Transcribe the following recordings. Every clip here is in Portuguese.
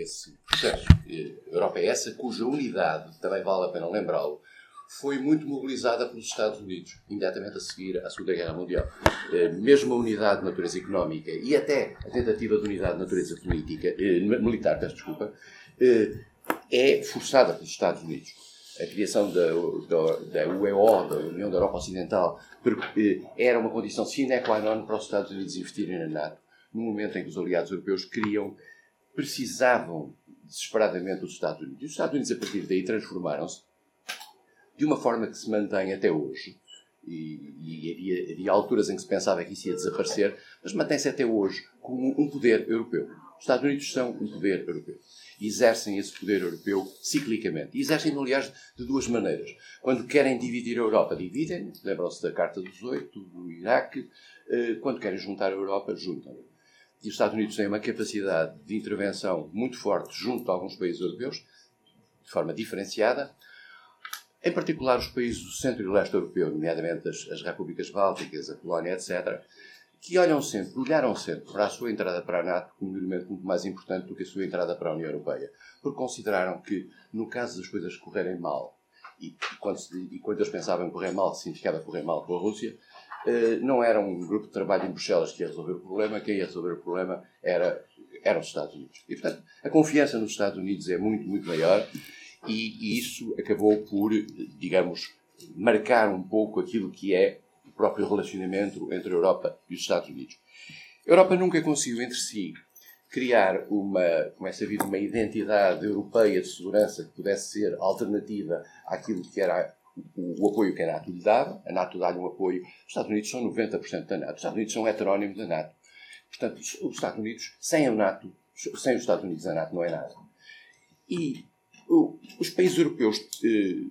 esse processo. A Europa é essa cuja unidade, também vale a pena lembrá-lo, foi muito mobilizada pelos Estados Unidos, imediatamente a seguir à Segunda Guerra Mundial. Eh, mesmo a unidade de natureza económica e até a tentativa de unidade de natureza política, eh, militar, peço desculpa, eh, é forçada pelos Estados Unidos. A criação da, da, da UEO, da União da Europa Ocidental, era uma condição sine qua non para os Estados Unidos investirem na NATO, no momento em que os aliados europeus queriam, precisavam desesperadamente dos Estados Unidos. E os Estados Unidos, a partir daí, transformaram-se de uma forma que se mantém até hoje. E, e havia, havia, alturas em que se pensava que isso ia desaparecer, mas mantém-se até hoje como um poder europeu. Os Estados Unidos são um poder europeu. E exercem esse poder europeu ciclicamente. E exercem, aliás, de duas maneiras. Quando querem dividir a Europa, dividem. Lembram-se da Carta dos Oito, do Iraque. Eh, quando querem juntar a Europa, juntam. E os Estados Unidos têm uma capacidade de intervenção muito forte junto a alguns países europeus, de forma diferenciada, em particular os países do centro e leste europeu, nomeadamente as, as repúblicas bálticas, a Polónia, etc., que olham sempre, olharam sempre para a sua entrada para a NATO como um elemento muito mais importante do que a sua entrada para a União Europeia, porque consideraram que, no caso das coisas correrem mal, e quando, e quando eles pensavam correr mal, significava correr mal com a Rússia, não era um grupo de trabalho em Bruxelas que ia resolver o problema, quem ia resolver o problema era, eram os Estados Unidos. E, portanto, a confiança nos Estados Unidos é muito, muito maior e isso acabou por, digamos, marcar um pouco aquilo que é o próprio relacionamento entre a Europa e os Estados Unidos. A Europa nunca conseguiu entre si criar uma, começa a vir uma identidade europeia de segurança que pudesse ser alternativa àquilo que era o, o apoio que a NATO lhe dava. A NATO dá-lhe um apoio. Os Estados Unidos são 90% da NATO. Os Estados Unidos são heterónimos da NATO. Portanto, os Estados Unidos, sem a NATO, sem os Estados Unidos, a NATO não é nada. E os países europeus eh,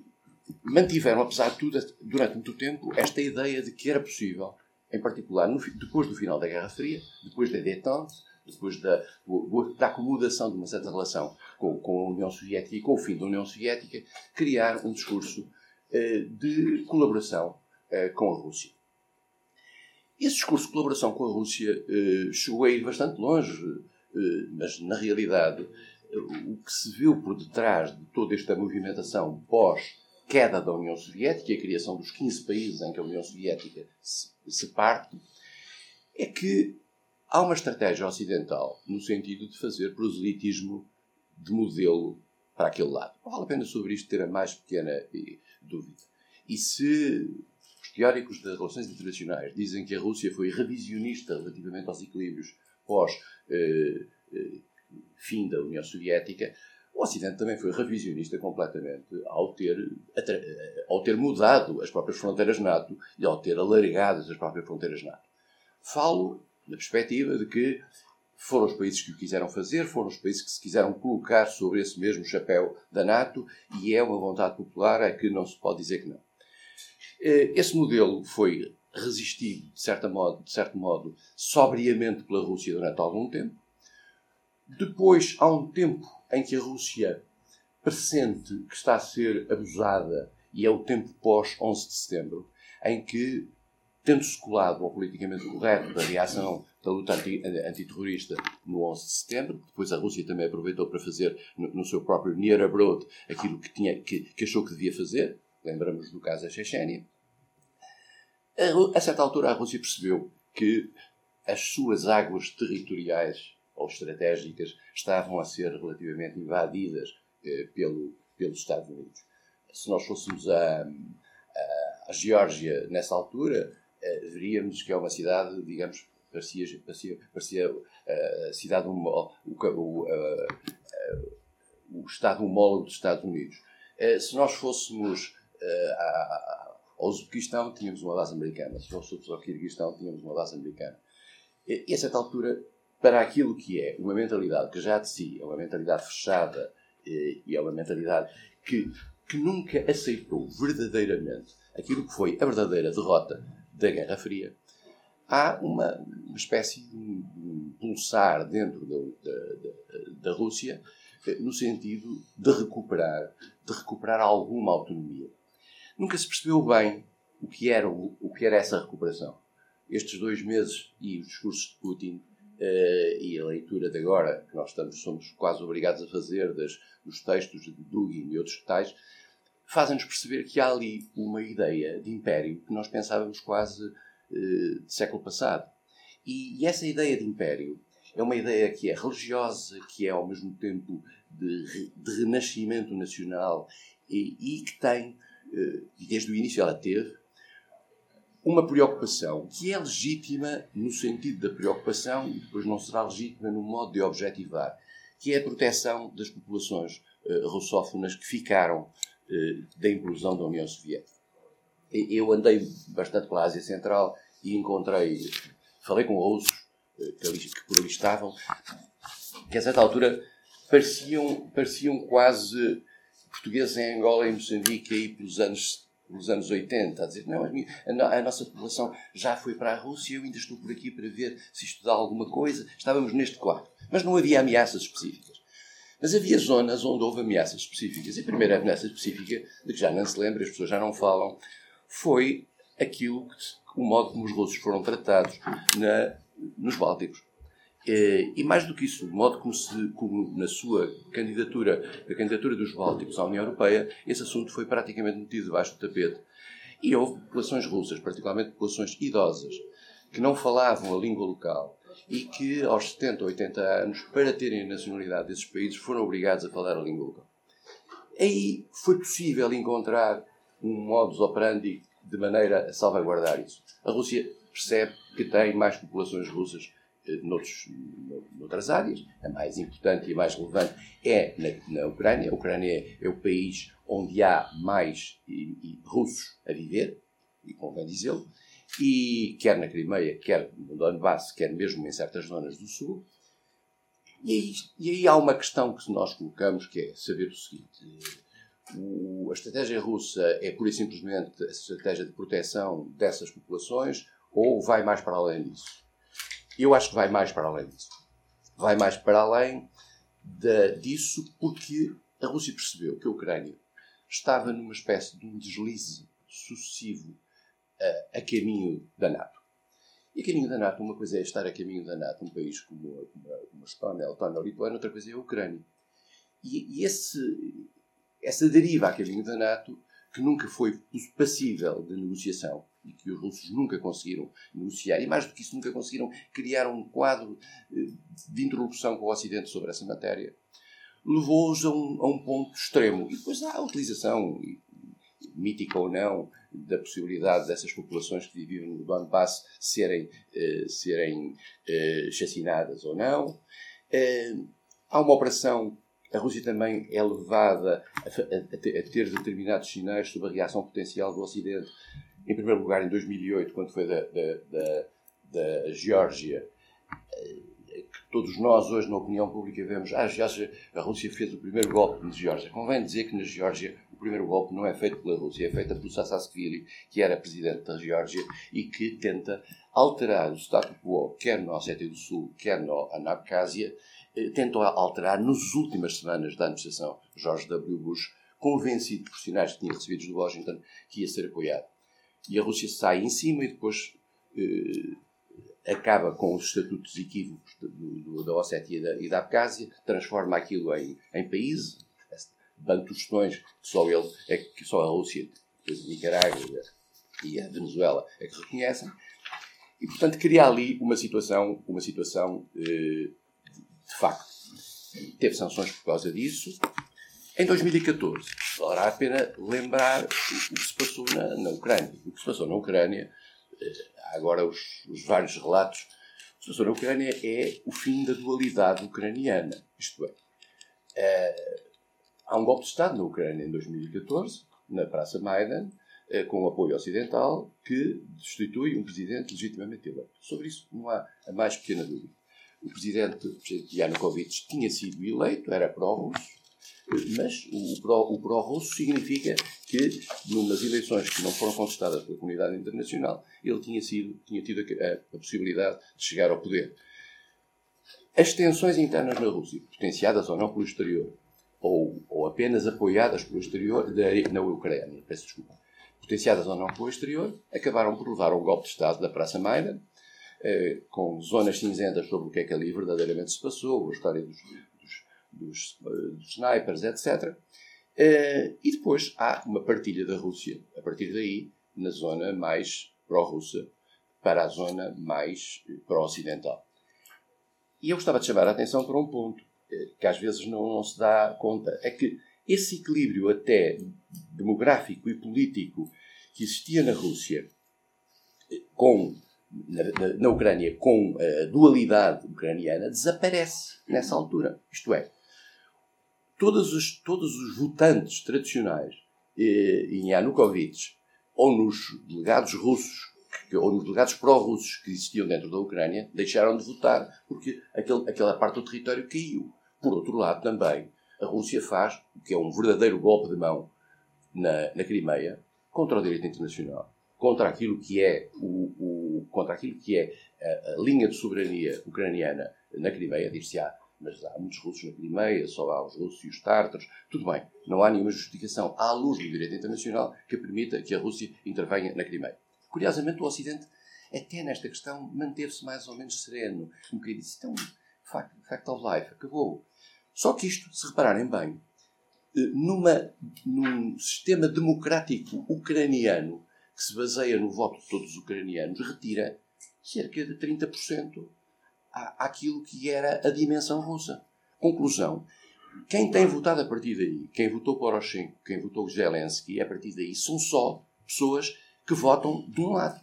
mantiveram, apesar de tudo, durante muito tempo, esta ideia de que era possível, em particular no, depois do final da Guerra Fria, depois da détente, depois da, da acomodação de uma certa relação com, com, a União Soviética e com o fim da União Soviética, criar um discurso de colaboração eh, com a Rússia. Esse discurso de colaboração com a Rússia eh, chegou a ir bastante longe, eh, mas na realidade o que se viu por detrás de toda esta movimentação pós-queda da União Soviética e a criação dos 15 países em que a União Soviética se, parte, é que há uma estratégia ocidental no sentido de fazer proselitismo de modelo para aquele lado. Vale a pena sobre isto ter a mais pequena eh, dúvida. E se os teóricos das relações internacionais dizem que a Rússia foi revisionista relativamente aos equilíbrios pós eh, eh, da União Soviética, o Ocidente também foi revisionista completamente ao ter, ao ter mudado as próprias fronteiras NATO e ao ter alargado as próprias fronteiras NATO. Falo na perspectiva de que foram os países que o quiseram fazer, foram os países que se quiseram colocar sobre esse mesmo chapéu da NATO e é uma vontade popular a que não se pode dizer que não. Eh, esse modelo foi resistido, de, certa modo, de certo modo, sobriamente pela Rússia durante algum tempo, depois, há um tempo em que a Rússia pressente que está a ser abusada, e é o tempo pós-11 de setembro, em que, tendo-se colado ao politicamente correto da reação da luta antiterrorista no 11 de setembro, depois a Rússia também aproveitou para fazer no, no seu próprio near abroad aquilo que, tinha, que, que achou que devia fazer, lembramos do caso da Chechênia, a, a certa altura a Rússia percebeu que as suas águas territoriais ou estratégicas estavam a ser relativamente invadidas eh, pelo, pelos Estados Unidos. Se nós fôssemos a, a, a Geórgia nessa altura, eh, veríamos que é uma cidade, digamos, parecia, parecia, parecia uh, a cidade, o, o, uh, o Estado homólogo dos Estados Unidos. Uh, se nós fôssemos ao Uzbequistão, tínhamos uma base americana. Se nós fôssemos ao Kirguistão, tínhamos uma base americana. E, a certa altura para aquilo que é uma mentalidade que já de si é uma mentalidade fechada eh, e é uma mentalidade que, que nunca aceitou verdadeiramente aquilo que foi a verdadeira derrota da Guerra Fria, há uma, espécie de um pulsar dentro da, da, da, Rússia eh, no sentido de recuperar, de recuperar alguma autonomia. Nunca se percebeu bem o que era, o, o que era essa recuperação. Estes dois meses e os discursos de Putin Uh, e a leitura de agora, que nós estamos, somos quase obrigados a fazer das, dos textos de Dugin e outros tais, fazem-nos perceber que há ali uma ideia de império que nós pensávamos quase uh, de século passado. E, e, essa ideia de império é uma ideia que é religiosa, que é ao mesmo tempo de, de renascimento nacional e, e que tem, uh, e desde o início ela teve, uma preocupação que é legítima no sentido da preocupação e depois não será legítima no modo de objetivar, que é a proteção das populações uh, russófonas que ficaram uh, da implosão da União Soviética. Eu andei bastante pela Ásia Central e encontrei, falei com russos uh, que, ali, que por ali estavam, que a certa altura pareciam, pareciam quase portugueses em Angola e Moçambique aí pelos anos nos anos 80, a dizer, não, a, nossa população já foi para a Rússia, eu ainda estou por aqui para ver se dá alguma coisa. Estávamos neste quadro. Mas não havia ameaças específicas. Mas havia zonas onde houve ameaças específicas. E a primeira ameaça específica, de que já não se lembra, as pessoas já não falam, foi aquilo que, o modo como os russos foram tratados na, nos Bálticos. Eh, e mais do que isso, o modo como, se, como na sua candidatura, a candidatura dos Bálticos à União Europeia, esse assunto foi praticamente metido debaixo do tapete. E houve populações russas, particularmente populações idosas, que não falavam a língua local e que aos 70 ou 80 anos, para terem a nacionalidade desses países, foram obrigados a falar a língua local. Aí foi possível encontrar um modus operandi de maneira a salvaguardar isso. A Rússia percebe que tem mais populações russas noutros, noutras áreas. A mais importante e a mais relevante é na, na Ucrânia. A Ucrânia é, é o país onde há mais e, e russos a viver, e convém dizê-lo, e quer na Crimeia, quer no Donbass, quer mesmo em certas zonas do Sul. E aí, e aí há uma questão que nós colocamos, que é saber o seguinte. O, a estratégia russa é pura e simplesmente a estratégia de proteção dessas populações ou vai mais para além disso? Eu acho que vai mais para além disso. Vai mais para além de, disso porque a Rússia percebeu que a Ucrânia estava numa espécie de um deslize sucessivo a, a caminho da NATO. E a caminho da NATO, uma coisa é estar a caminho da NATO, um país como, a Estónia, a Letónia, a Lituânia, outra coisa é a Ucrânia. E, e esse, essa deriva a caminho da NATO, que nunca foi passível de negociação, e que os russos nunca conseguiram negociar, e mais do que isso, nunca conseguiram criar um quadro eh, de interlocução com o Ocidente sobre essa matéria, levou-os a, um, a um, ponto extremo. E depois há a utilização, mítica ou não, da possibilidade dessas populações que viviam no Donbass serem, eh, serem eh, chacinadas ou não. Eh, há uma operação a Rússia também é levada a, a, a, ter determinados sinais sobre a reação potencial do Ocidente em primeiro lugar, em 2008, quando foi da, da, da, da Geórgia, eh, que todos nós hoje na opinião pública vemos, ah, a, Geórgia, a Rússia fez o primeiro golpe na Geórgia. Convém dizer que na Geórgia o primeiro golpe não é feito pela Rússia, é feito pelo Saakashvili, que era presidente da Geórgia e que tenta alterar o status quo, quer na Ossétia do Sul, quer na Abcásia, tentou alterar nas últimas semanas da administração George W. Bush, convencido por sinais que tinha recebido de Washington que ia ser apoiado. E a Rússia sai em cima e depois eh, acaba com os estatutos equívocos do, do, da Ossétia e da, e da Abcásia, transforma aquilo em, em país, bantustões que só ele, é que só a Rússia, a Nicarágua e a Venezuela é que reconhecem, e portanto cria ali uma situação, uma situação eh, de facto. Teve sanções por causa disso, em 2014, valerá a pena lembrar o que se passou na, na Ucrânia. O que se passou na Ucrânia, eh, agora os, os, vários relatos, o que se passou na Ucrânia é o fim da dualidade ucraniana. Isto é, é há um golpe de Estado na Ucrânia em 2014, na Praça Maidan, é, com apoio ocidental, que destitui um presidente legitimamente eleito. Sobre isso não há a mais pequena dúvida. O presidente, o presidente Yanukovych tinha sido eleito, era pró-russo, mas o pró, o pró-russo significa que, nas eleições que não foram contestadas pela comunidade internacional, ele tinha, sido, tinha tido a, a possibilidade de chegar ao poder. As tensões internas na Rússia, potenciadas ou não pelo exterior, ou, ou apenas apoiadas pelo exterior, na Ucrânia, peço desculpa, potenciadas ou não pelo exterior, acabaram por levar ao golpe de Estado da Praça Maidan, eh, com zonas cinzentas sobre o que é que ali verdadeiramente se passou, a história dos, dos, dos, uh, dos snipers, etc. Uh, e depois há uma partilha da Rússia, a partir daí, na zona mais pró-russa, para a zona mais pró-ocidental. E eu gostava de chamar a atenção para um ponto que às vezes não, não se dá conta. É que esse equilíbrio até demográfico e político que existia na Rússia com na, na, Ucrânia com a dualidade ucraniana desaparece nessa altura. Isto é, todos os, todos os votantes tradicionais eh, em Yanukovych ou nos delegados russos ou nos delegados pró-russos que existiam dentro da Ucrânia deixaram de votar porque aquele, aquela parte do território caiu. Por outro lado, também, a Rússia faz o que é um verdadeiro golpe de mão na, na Crimeia contra o direito internacional, contra aquilo que é, o, o contra aquilo que é a, a, linha de soberania ucraniana na Crimeia, dir-se-á, mas há muitos russos na Crimeia, só há os russos e os tártaros, tudo bem, não há nenhuma justificação à luz do direito internacional que permita que a Rússia intervenha na Crimeia. Curiosamente, o Ocidente, até nesta questão, manteve-se mais ou menos sereno. Um bocadinho disse, então, fact, fact of life, acabou. Só que isto, se repararem bem, eh, numa, num sistema democrático ucraniano que se baseia no voto de todos os ucranianos, retira cerca de 30% àquilo que era a dimensão russa. Conclusão. Quem tem votado a partir daí, quem votou Poroshenko, quem votou Zelensky, a partir daí, são só pessoas que votam de um lado.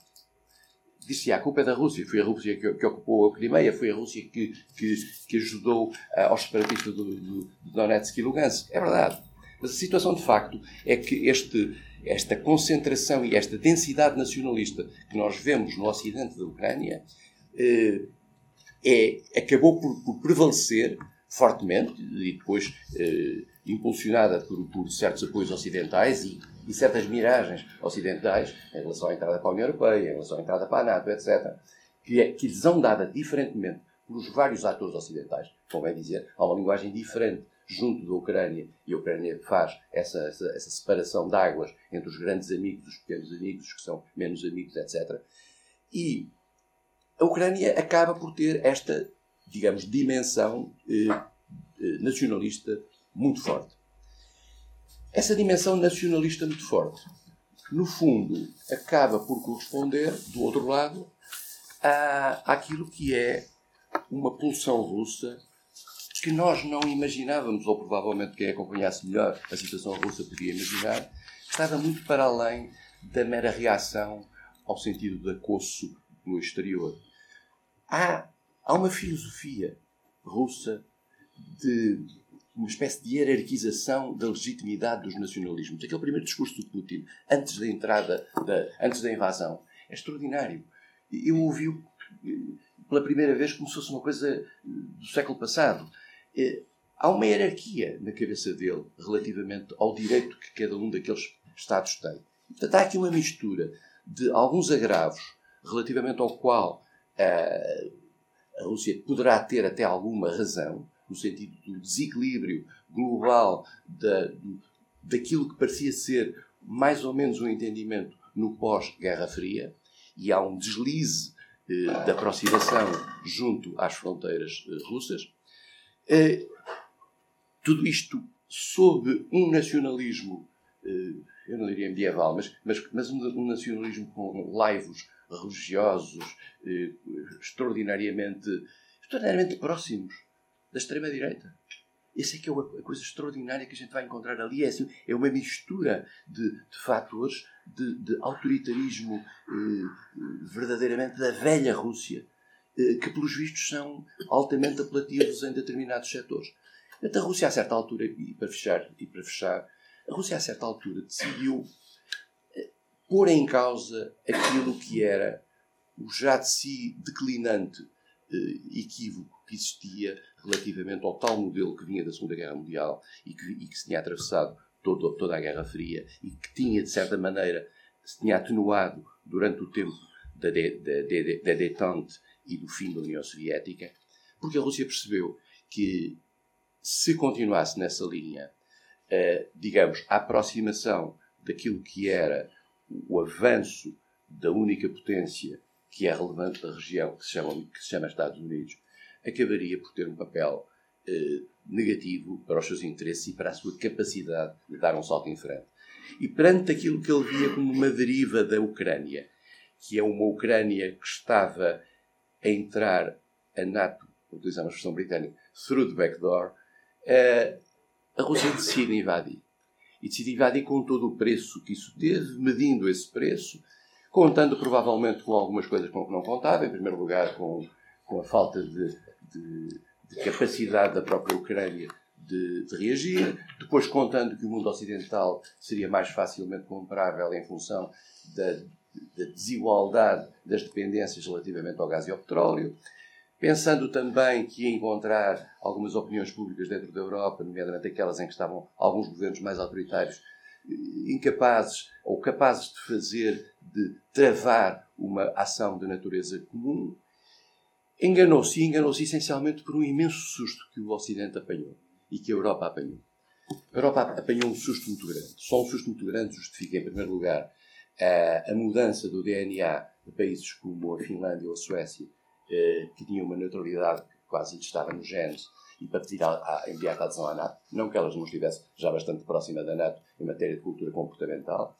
Disse, a culpa é da Rússia. Foi a Rússia que, que ocupou a Crimeia, foi a Rússia que, que, que ajudou uh, aos separatistas do, do, do Donetsk e Lugansk. É verdade. Mas a situação de facto é que este, esta concentração e esta densidade nacionalista que nós vemos no ocidente da Ucrânia uh, é, acabou por, por, prevalecer fortemente e depois uh, impulsionada por, por certos apoios ocidentais e e certas miragens ocidentais em relação à entrada para a União Europeia, em relação à entrada para a NATO, etc., que, é, que lhes são dada diferentemente pelos vários atores ocidentais. Convém dizer, há uma linguagem diferente junto da Ucrânia e a Ucrânia faz essa, essa, essa separação de águas entre os grandes amigos, os pequenos amigos, que são menos amigos, etc. E a Ucrânia acaba por ter esta, digamos, dimensão eh, eh nacionalista muito forte. Essa dimensão nacionalista muito forte, no fundo, acaba por corresponder, do outro lado, à, àquilo que é uma pulsão russa que nós não imaginávamos, ou provavelmente quem acompanhasse melhor a situação russa podia imaginar, estava muito para além da mera reação ao sentido de acosso no exterior. Há, há uma filosofia russa de uma espécie de hierarquização da legitimidade dos nacionalismos. Aquele primeiro discurso do Putin, antes da entrada, da, antes da invasão, é extraordinário. Eu ouvi-o pela primeira vez como se fosse uma coisa do século passado. Eh, há uma hierarquia na cabeça dele relativamente ao direito que cada um daqueles Estados tem. Portanto, há aqui uma mistura de alguns agravos relativamente ao qual a Rússia poderá ter até alguma razão, no sentido do desequilíbrio global da, daquilo que parecia ser mais ou menos um entendimento no pós-Guerra Fria, e há um deslize eh, da aproximação junto às fronteiras eh, russas. Eh, tudo isto sob um nacionalismo, eh, eu não diria medieval, mas, mas, mas um, nacionalismo com laivos religiosos eh, extraordinariamente, extraordinariamente próximos da extrema-direita. Essa é que é a coisa extraordinária que a gente vai encontrar ali. É, assim, é uma mistura de, de fatores de, de autoritarismo eh, verdadeiramente da velha Rússia, que pelos vistos são altamente apelativos em determinados setores. Então, a Rússia, a certa altura, e para fechar, e para fechar a Rússia, a certa altura, decidiu eh, pôr em causa aquilo que era o já de si declinante eh, equívoco que existia relativamente ao tal modelo que vinha da Segunda Guerra Mundial e que, e que se tinha atravessado todo, toda a Guerra Fria e que tinha, de certa maneira, se tinha atenuado durante o tempo da, de, da, da detente e do fim da União Soviética, porque a Rússia percebeu que se continuasse nessa linha, uh, digamos, a aproximação daquilo que era o avanço da única potência que é relevante da região, que se chama, que se chama Estados Unidos, acabaria por ter um papel eh, negativo para os seus interesses e para a sua capacidade de dar um salto em frente. E perante aquilo que ele via como uma deriva da Ucrânia, que é uma Ucrânia que estava a entrar a NATO, utilizando a expressão britânica, through the back door, eh, a Rússia decide invadir. E decide invadir com todo o preço que isso teve, medindo esse preço, contando provavelmente com algumas coisas com que não contava, em primeiro lugar com, com a falta de, de, de capacidade da própria Ucrânia de, de, reagir, depois contando que o mundo ocidental seria mais facilmente comparável em função da, da desigualdade das dependências relativamente ao gás e ao petróleo, pensando também que ia encontrar algumas opiniões públicas dentro da Europa, nomeadamente aquelas em que estavam alguns governos mais autoritários, incapazes ou capazes de fazer, de travar uma ação de natureza comum, enganou-se e enganou-se essencialmente por um imenso susto que o Ocidente apanhou e que a Europa apanhou. A Europa apanhou um susto muito grande. Só um susto muito grande justifica, em primeiro lugar, a, a mudança do DNA de países como a Finlândia ou a Suécia, eh, que tinham uma neutralidade que quase lhes estava no genes, e para pedir a, a imediata adesão à NATO, não que elas não estivessem já bastante próxima da NATO em matéria de cultura comportamental,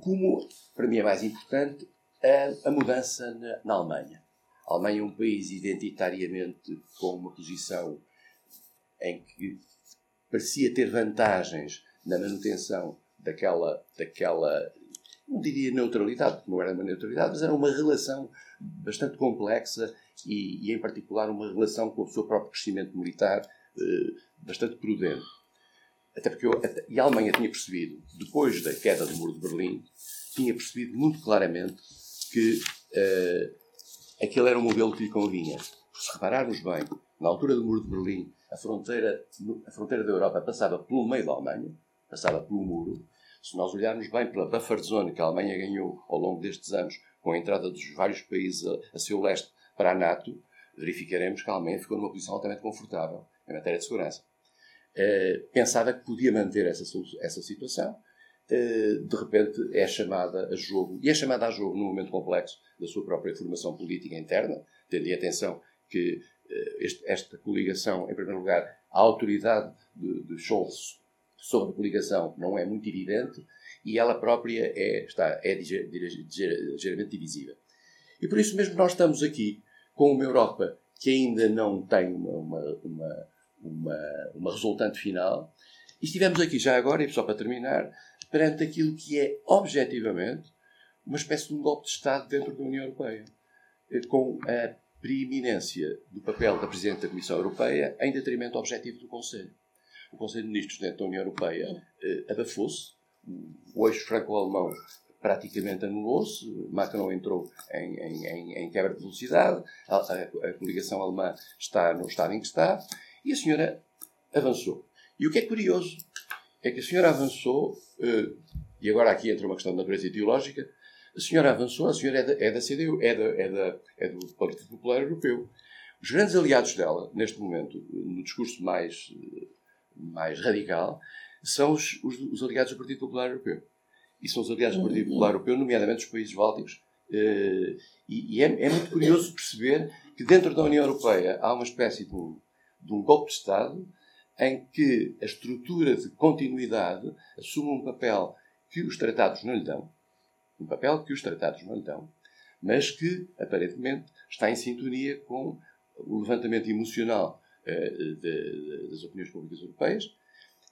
como, para mim é mais importante, a, a mudança na, na Alemanha. A Alemanha é um país identitariamente com uma posição em que parecia ter vantagens na manutenção daquela, daquela não diria neutralidade, porque não era uma neutralidade, mas era uma relação bastante complexa e, e em particular, uma relação com o seu próprio crescimento militar eh, bastante prudente. Até porque eu, até, e a Alemanha tinha percebido, depois da queda do Muro de Berlim, tinha percebido muito claramente que eh, aquele era um modelo que lhe convinha. Se repararmos bem, na altura do Muro de Berlim, a fronteira, a fronteira da Europa passava pelo meio da Alemanha, passava pelo muro. Se nós olharmos bem pela buffer zone que a Alemanha ganhou ao longo destes anos, com a entrada dos vários países a, a seu leste para a NATO, verificaremos que a Alemanha ficou numa posição altamente confortável em matéria de segurança. Uh, pensava que podia manter essa, essa situação, uh, de repente é chamada a jogo, e é chamada a jogo num momento complexo da sua própria formação política interna, tendo em atenção que uh, este, esta coligação, em primeiro lugar, a autoridade de, de Scholz sobre coligação não é muito evidente e ela própria é, está, é ligeiramente divisível. E por isso mesmo nós estamos aqui com uma Europa que ainda não tem uma, uma, uma, uma, uma resultante final. E estivemos aqui já agora, e só para terminar, perante aquilo que é objetivamente uma espécie de um golpe de Estado dentro da União Europeia, eh, com a preeminência do papel da Presidente da Comissão Europeia em detrimento objetivo do Conselho. O Conselho de Ministros dentro da União Europeia eh, abafou-se, o eixo franco-alemão praticamente anulou-se, Macron entrou em, em, em, quebra de velocidade, a, a, a, coligação alemã está no estado em que está, e a senhora avançou. E o que é curioso é que a senhora avançou, uh, e agora aqui entra uma questão de natureza ideológica, a senhora avançou, a senhora é da, é da CDU, é, da, é, da, é do Partido Popular Europeu. Os grandes aliados dela, neste momento, no discurso mais, mais radical, são os, os, os aliados do Partido Popular Europeu e são os aliados do Partido Popular Europeu, nomeadamente os países bálticos. Eh, e, e é, é, muito curioso perceber que dentro da União Europeia há uma espécie de um, de um golpe de Estado em que a estrutura de continuidade assume um papel que os tratados não lhe dão, um papel que os tratados não lhe dão, mas que aparentemente está em sintonia com o levantamento emocional de, de, das opiniões públicas europeias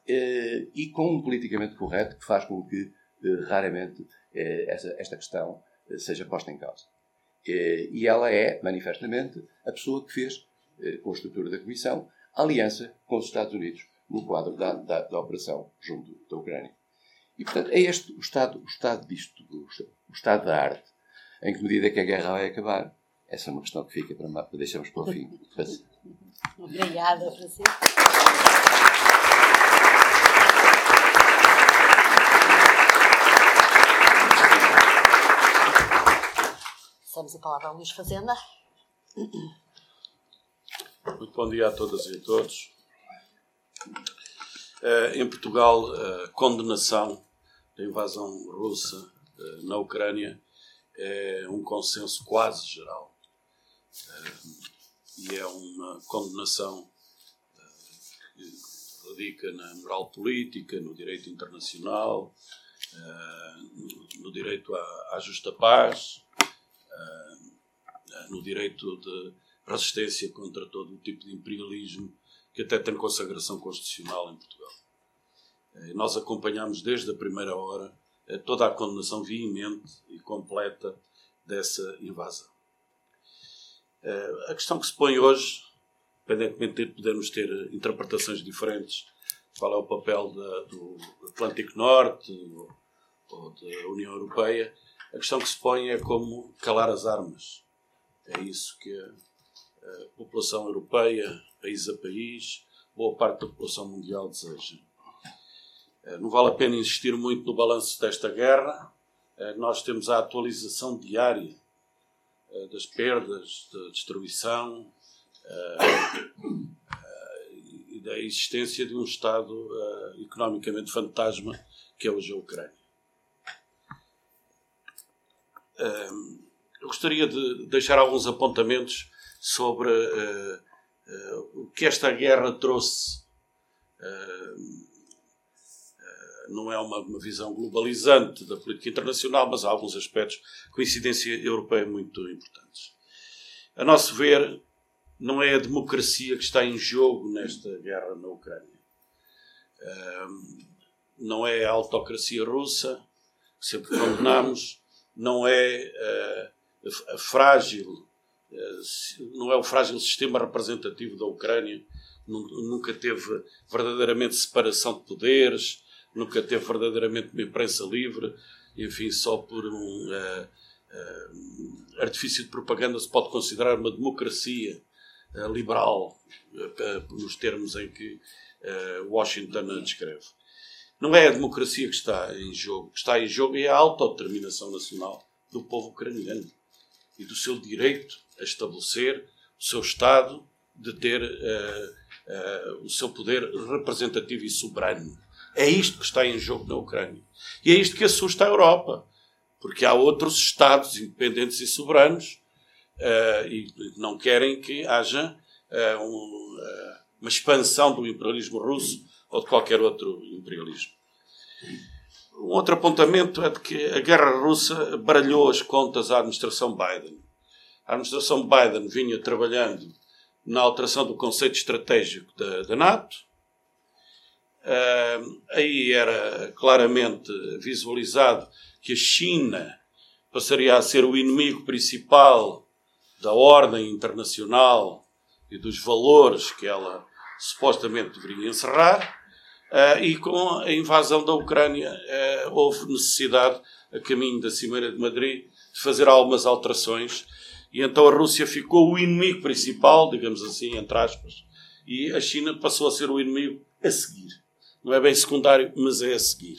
eh, e com um politicamente correto que faz com que eh, raramente eh, esta questão eh, seja posta em causa. E ela é, manifestamente, a pessoa que fez, com a estrutura da Comissão, aliança com os Estados Unidos no quadro da, da, da operação junto da Ucrânia. E, portanto, é este o estado, o estado disto, o estado da arte, em que medida que a guerra vai acabar, essa é uma questão que fica para, para deixarmos para o fim. Obrigada, Francisco. Passamos a palavra ao Luís Fazenda. Muito bom dia a todas e a todos. Uh, em Portugal, a condenação da invasão russa uh, na Ucrânia é um consenso quase geral. E é uma condenação que radica na moral política, no direito internacional, no direito à, justa paz, no direito de resistência contra todo o tipo de imperialismo que até tem consagração constitucional em Portugal. Eh, nós acompanhamos desde a primeira hora eh, toda a condenação veemente e completa dessa invasão. Eh, a questão que se põe hoje, independentemente de podermos ter interpretações diferentes, qual é o papel da, do Atlântico Norte ou, ou da União Europeia, a questão que se põe é como calar as armas. É isso que a, a população europeia, país a país, boa parte da população mundial deseja. Eh, não vale a pena insistir muito no balanço desta guerra. Eh, nós temos a atualização diária das perdas, da destruição e da existência de um Estado economicamente fantasma que é hoje a Ucrânia. Eu gostaria de deixar alguns apontamentos sobre o que esta guerra trouxe não é uma, uma, visão globalizante da política internacional, mas há alguns aspectos de coincidência europeia muito importantes. A nosso ver, não é a democracia que está em jogo nesta guerra na Ucrânia. não é a autocracia russa, que sempre condenamos, não é a, a frágil, não é o frágil sistema representativo da Ucrânia, nunca teve verdadeiramente separação de poderes, nunca teve verdadeiramente uma imprensa livre, enfim, só por um uh, uh, artifício de propaganda se pode considerar uma democracia uh, liberal, nos termos em que Washington a descreve. Não é a democracia que está em jogo. O que está em jogo é a autodeterminação nacional do povo ucraniano e do seu direito a estabelecer o seu Estado de ter o seu poder representativo e soberano. É isto que está em jogo na Ucrânia. E é isto que assusta a Europa, porque há outros Estados independentes e soberanos uh, e não querem que haja uh, um, uh, uma expansão do imperialismo russo ou de qualquer outro imperialismo. Um outro apontamento é de que a guerra russa baralhou as contas à administração Biden. A administração Biden vinha trabalhando na alteração do conceito estratégico da, da NATO, aí era claramente visualizado que a China passaria a ser o inimigo principal da ordem internacional e dos valores que ela supostamente deveria encerrar. Uh, e com a invasão da Ucrânia uh, houve necessidade, a caminho da Cimeira de Madrid, de fazer algumas alterações. E então a Rússia ficou o inimigo principal, digamos assim, entre aspas, e a China passou a ser o inimigo a seguir não é bem secundário, mas é a seguir.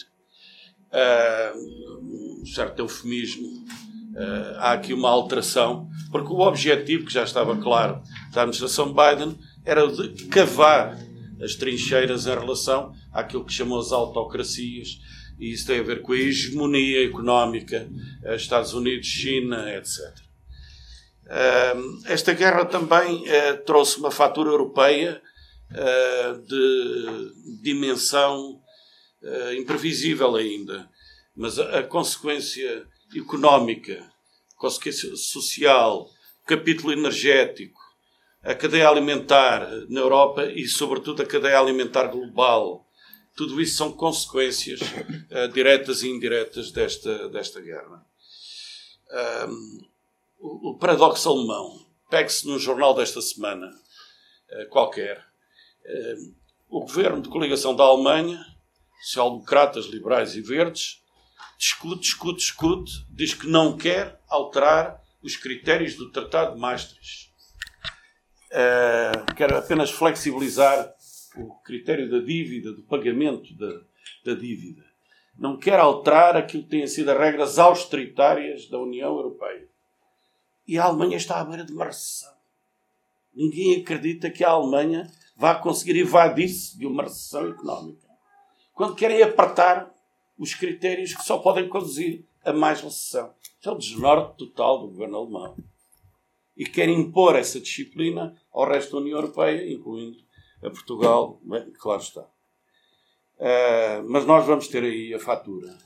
Uh, um certo eufemismo, uh, há aqui uma alteração, porque o objetivo, que já estava claro da administração Biden, era de cavar as trincheiras em relação àquilo que chamou as autocracias, e isso tem a ver com a hegemonia económica, uh, Estados Unidos, China, etc. esta guerra também trouxe uma fatura europeia uh, de dimensão uh, imprevisível ainda. Mas a, consequência económica, consequência social, capítulo energético, a cadeia alimentar na Europa e, sobretudo, a cadeia alimentar global. Tudo isso são consequências uh, diretas e indiretas desta, desta guerra. Um, o, paradoxo alemão. Pegue-se num jornal desta semana, qualquer, o governo de coligação da Alemanha, social-democratas, liberais e verdes, discute, discute, discute, diz que não quer alterar os critérios do Tratado de Maastricht. Uh, quer apenas flexibilizar o critério da dívida, do pagamento da, da dívida. Não quer alterar aquilo que têm sido as regras austeritárias da União Europeia. E a Alemanha está à beira de uma recessão. Ninguém acredita que a Alemanha vá conseguir evadir-se de uma recessão económica. Quando querem apertar os critérios que só podem conduzir a mais recessão. É o desnorte total do governo alemão. E quer impor essa disciplina ao resto da União Europeia, incluindo a Portugal, bem, claro está. Uh, mas nós vamos ter aí a fatura.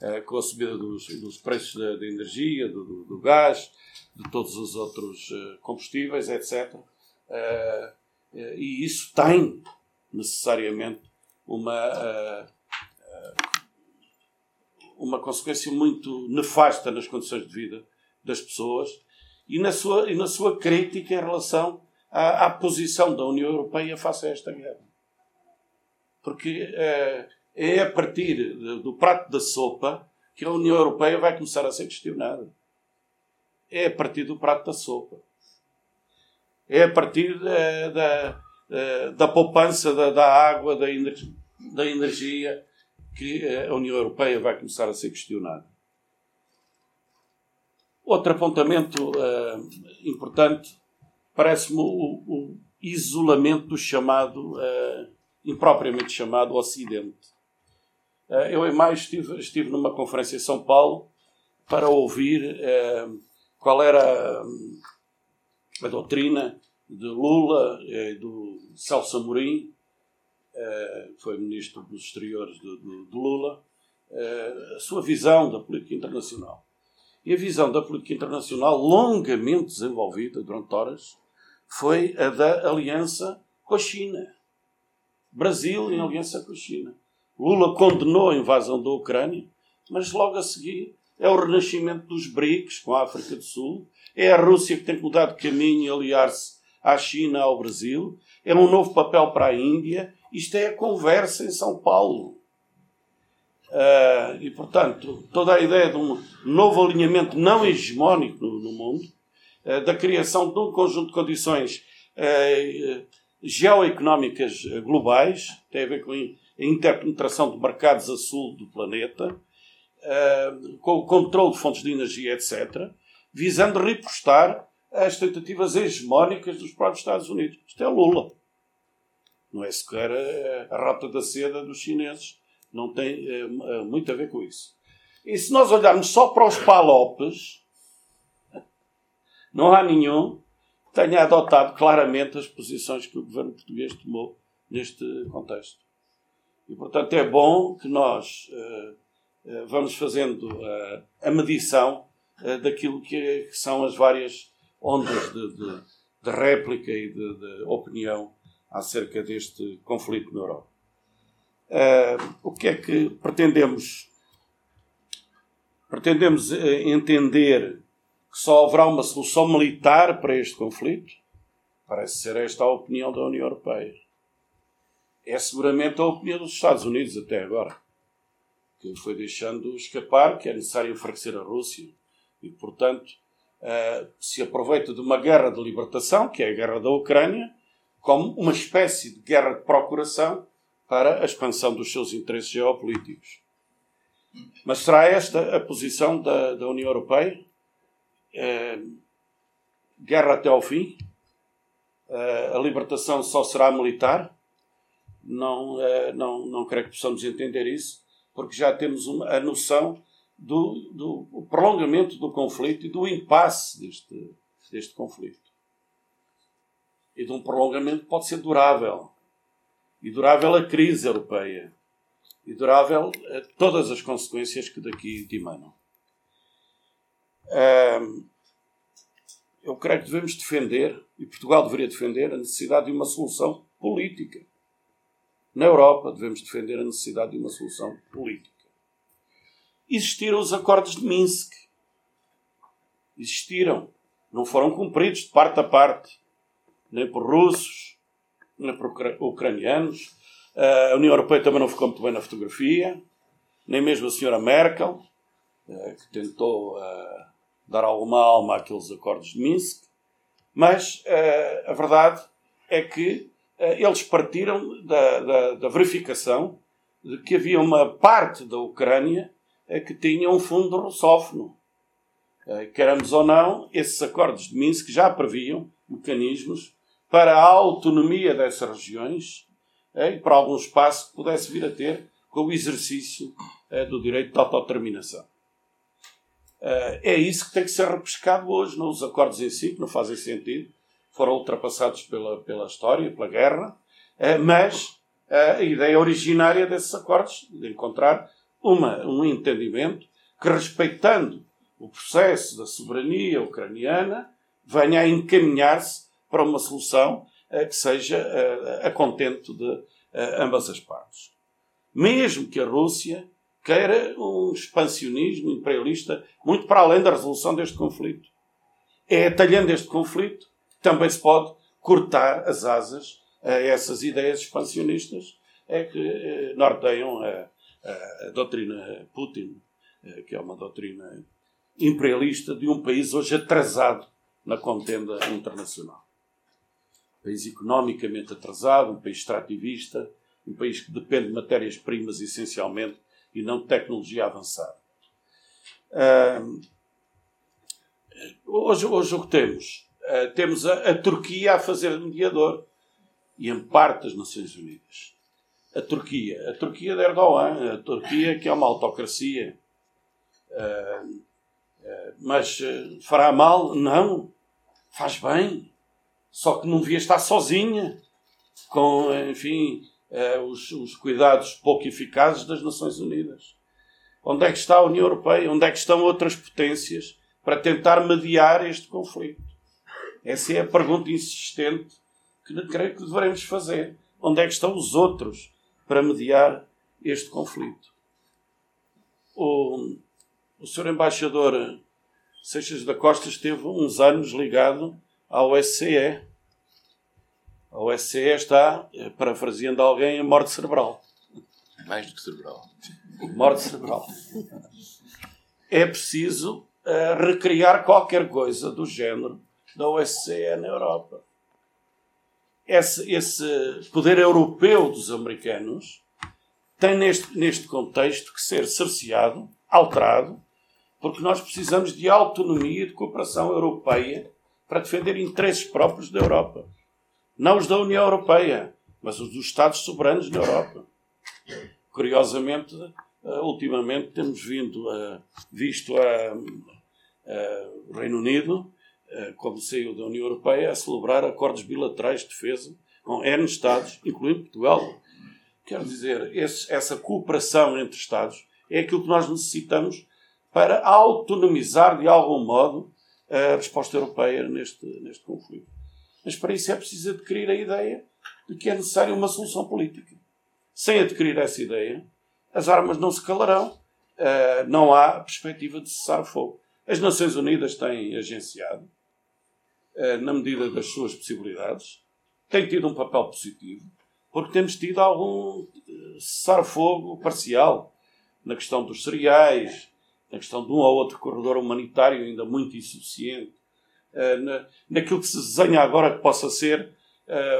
Uh, com a subida dos, dos preços da, da energia, do, do, do, gás, de todos os outros uh, combustíveis, etc. e isso tem necessariamente uma, uma consequência muito nefasta nas condições de vida das pessoas e na sua, e na sua crítica em relação à, à posição da União Europeia face a esta guerra. Porque é, é a partir do prato da sopa que a União Europeia vai começar a ser questionada. É a partir do prato da sopa. É a partir da, da, da poupança da, da água, da, energia, da energia que a União Europeia vai começar a ser questionada. Outro apontamento uh, importante parece-me o, o, isolamento do chamado, uh, impropriamente chamado Ocidente. Uh, eu, em maio, estive, estive numa conferência em São Paulo para ouvir qual era a doutrina de Lula e do Celso Amorim, que foi ministro dos Exteriores de, de, de Lula, a sua visão da política internacional. E a visão da política internacional, longamente desenvolvida durante horas, foi a da aliança com a China. Brasil em aliança com a China. Lula condenou a invasão da Ucrânia, mas logo a seguir é o renascimento dos BRICS com a África do Sul, é a Rússia que tem que mudar de caminho e aliar-se à China, ao Brasil, é um novo papel para a Índia. Isto é a conversa em São Paulo. Uh, e, portanto, toda a ideia de um novo alinhamento não hegemónico no, no mundo, uh, da criação de um conjunto de condições uh, geoeconómicas globais, tem a ver com a interpenetração de mercados a sul do planeta, com o controle de fontes de energia, etc., visando repostar as tentativas hegemónicas dos próprios Estados Unidos. Isto é Lula. Não é sequer a rota da seda dos chineses não tem é, muito a ver com isso. E se nós olharmos só para os palopes, não há nenhum que tenha adotado claramente as posições que o governo português tomou neste contexto. E, portanto, é bom que nós uh, uh, vamos fazendo uh, a medição daquilo que, são as várias ondas de, de, de réplica e de, de opinião acerca deste conflito na Europa. O que é que pretendemos? Pretendemos entender que só haverá uma solução militar para este conflito? Parece ser esta a opinião da União Europeia. É seguramente a opinião dos Estados Unidos até agora, que foi deixando escapar que é necessário enfraquecer a Rússia e, portanto, uh, se aproveita de uma guerra de libertação, que é a guerra da Ucrânia, como uma espécie de guerra de procuração para a expansão dos seus interesses geopolíticos. Mas será esta a posição da, da União Europeia? É, guerra até ao fim? É, a libertação só será militar? Não, não, não creio que possamos entender isso, porque já temos uma, a noção do, do prolongamento do conflito e do impasse deste, deste conflito. E de um prolongamento que pode ser durável e durável a crise europeia e durável a todas as consequências que daqui emanam. Eu creio que devemos defender, e Portugal deveria defender, a necessidade de uma solução política. Na Europa, devemos defender a necessidade de uma solução política. Existiram os acordos de Minsk. Existiram. Não foram cumpridos de parte a parte, nem por russos, ucranianos. A União Europeia também não ficou muito bem na fotografia, nem mesmo a senhora Merkel, eh, que tentou eh, dar alguma alma àqueles acordos de Minsk. Mas a verdade é que eles partiram da, da, da verificação de que havia uma parte da Ucrânia que tinha um fundo russófono. Queremos ou não, esses acordos de Minsk já previam mecanismos para a autonomia dessas regiões e para algum espaço que pudesse vir a ter com o exercício do direito de autodeterminação. é isso que tem que ser repescado hoje. Não? Os acordos em si, que não fazem sentido, foram ultrapassados pela, pela história, pela guerra, mas a ideia originária desses acordos, de encontrar uma, um entendimento que, respeitando o processo da soberania ucraniana, venha a encaminhar-se para uma solução que seja a contento de ambas as partes. Mesmo que a Rússia queira um expansionismo imperialista muito para além da resolução deste conflito. É atalhando este conflito também se pode cortar as asas a essas ideias expansionistas é que eh, norteiam a, a, doutrina Putin, eh, que é uma doutrina imperialista de um país hoje atrasado na contenda internacional. Um país economicamente atrasado, um país extrativista, um país que depende de matérias-primas essencialmente e não de tecnologia avançada. Hoje, hoje o que temos? Uh, temos a, a, Turquia a fazer mediador e em parte das Nações Unidas. A Turquia, a Turquia de Erdogan, a Turquia que é uma autocracia. Uh, mas fará mal? Não. Faz bem. Só que não devia estar sozinha, com, enfim, eh, os, os, cuidados pouco eficazes das Nações Unidas? Onde é que está a União Europeia? Onde é que estão outras potências para tentar mediar este conflito? Essa é a pergunta insistente que creio que devemos fazer. Onde é que estão os outros para mediar este conflito? O, o Sr. Embaixador Seixas da Costa esteve uns anos ligado ao SCE, a OSCE está, eh, parafraseando alguém, em morte cerebral. Mais do que cerebral. Morte cerebral. É preciso uh, recriar qualquer coisa do género da OSCE na Europa. Esse, esse poder europeu dos americanos tem neste, neste contexto que ser cerceado, alterado, porque nós precisamos de autonomia e de cooperação europeia para defender interesses próprios da Europa. Não os da União Europeia, mas os dos Estados soberanos da Europa. Curiosamente, eh, ultimamente temos vindo a, visto o Reino Unido, eh, como saiu da União Europeia, a celebrar acordos bilaterais de defesa com N Estados, incluindo Portugal. Quero dizer, esse, essa cooperação entre Estados é aquilo que nós necessitamos para autonomizar de algum modo a resposta europeia neste, neste conflito. Mas para isso é preciso adquirir a ideia de que é necessária uma solução política. Sem adquirir essa ideia, as armas não se calarão, uh, não há perspectiva de cessar fogo. As Nações Unidas têm agenciado, na medida das suas possibilidades, têm tido um papel positivo, porque temos tido algum uh, cessar-fogo parcial na questão dos cereais, na questão de um ou outro corredor humanitário ainda muito insuficiente, eh, na, naquilo que se desenha agora que possa ser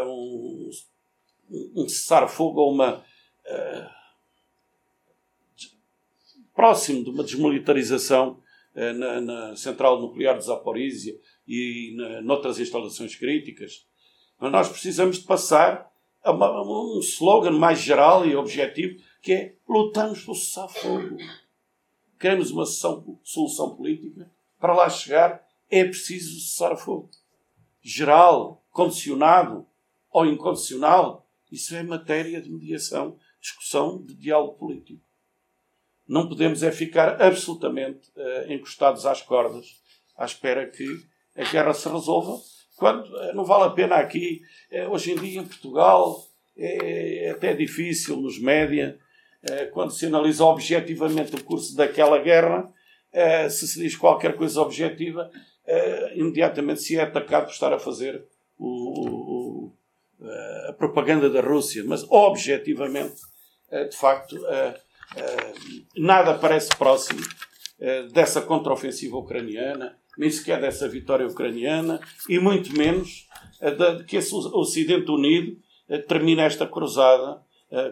um, cessar-fogo ou uma. Próximo de uma desmilitarização na, na, central nuclear de Zaporizhia e na, noutras instalações críticas. Mas nós precisamos de passar a, uma, a um slogan mais geral e objetivo que é lutamos pelo cessar-fogo. Queremos uma solução política para lá chegar é preciso cessar fogo. Geral, condicionado ou incondicional, isso é matéria de mediação, discussão, de diálogo político. Não podemos é ficar absolutamente uh, encostados às cordas, à espera que a guerra se resolva, quando uh, não vale a pena aqui. Uh, hoje em dia, em Portugal, é, é até difícil nos média, quando se analisa objetivamente o curso daquela guerra, se se diz qualquer coisa objetiva, imediatamente se é atacado por estar a fazer o, o, a propaganda da Rússia. Mas, objetivamente, de facto, nada parece próximo dessa contraofensiva ucraniana, nem sequer dessa vitória ucraniana, e muito menos de que esse Ocidente Unido termina esta cruzada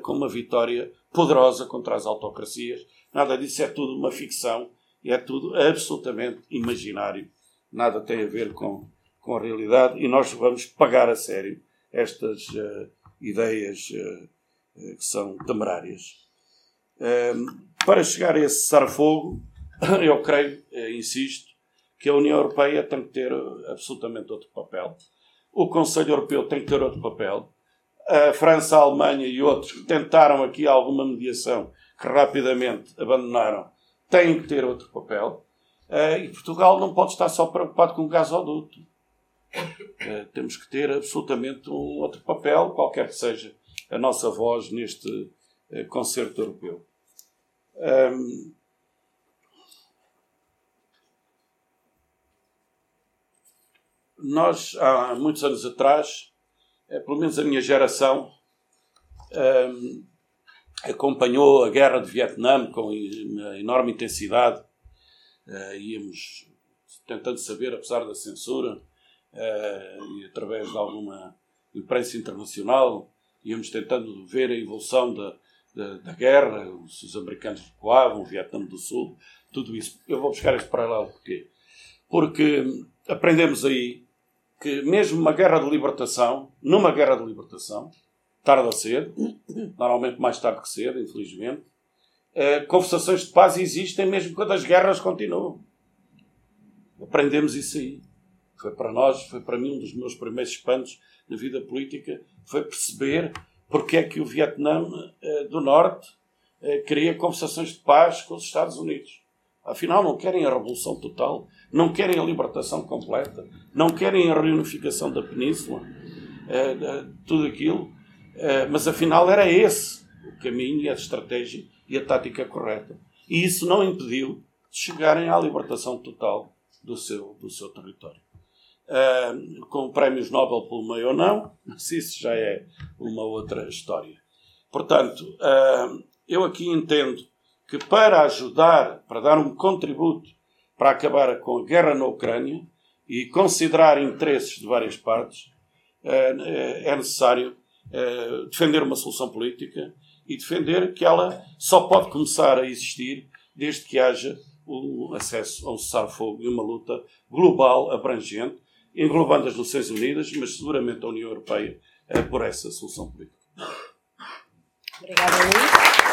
com uma vitória poderosa contra as autocracias. Nada disso é tudo uma ficção e é tudo absolutamente imaginário nada tem a ver com, com a realidade e nós vamos pagar a sério estas uh, ideias uh, que são temerárias. Para chegar a esse cessar-fogo, eu creio, eh, insisto, que a União Europeia tem que ter absolutamente outro papel. O Conselho Europeu tem que ter outro papel. A França, a Alemanha e outros que tentaram aqui alguma mediação, que rapidamente abandonaram, têm que ter outro papel. E Portugal não pode estar só preocupado com o gasoduto. Temos que ter absolutamente um outro papel, qualquer que seja a nossa voz neste concerto europeu. Nós, há muitos anos atrás, é, pelo menos a minha geração, um, acompanhou a guerra de Vietnã com enorme intensidade. Uh, íamos tentando saber, apesar da censura, uh, e através de alguma imprensa internacional, íamos tentando ver a evolução da, da, da guerra, os, os, americanos recuavam, o Vietnã do Sul, tudo isso. Eu vou buscar este paralelo porquê? Porque aprendemos aí que mesmo uma guerra de libertação, numa guerra de libertação, tarde ou cedo, normalmente mais tarde que cedo, infelizmente, eh, conversações de paz existem mesmo quando as guerras continuam. Aprendemos isso aí. Foi para nós, foi para mim um dos meus primeiros espantos na vida política, foi perceber porque é que o Vietnã eh, do Norte eh, queria conversações de paz com os Estados Unidos. Afinal, não querem a revolução total, não querem a libertação completa, não querem a reunificação da península, eh, tudo aquilo. mas afinal era esse o caminho a estratégia e a tática correta. E isso não impediu de chegarem à libertação total do seu, do seu território uh, com prémios Nobel pelo meio ou não, mas isso já é uma outra história. Portanto, uh, eu aqui entendo que para ajudar, para dar um contributo para acabar com a guerra na Ucrânia e considerar interesses de várias partes, uh, é necessário defender uma solução política e defender que ela só pode começar a existir desde que haja um acesso a um cessar-fogo e uma luta global, abrangente, englobando as Nações Unidas, mas seguramente a União Europeia, por essa solução política. Obrigada, Luís.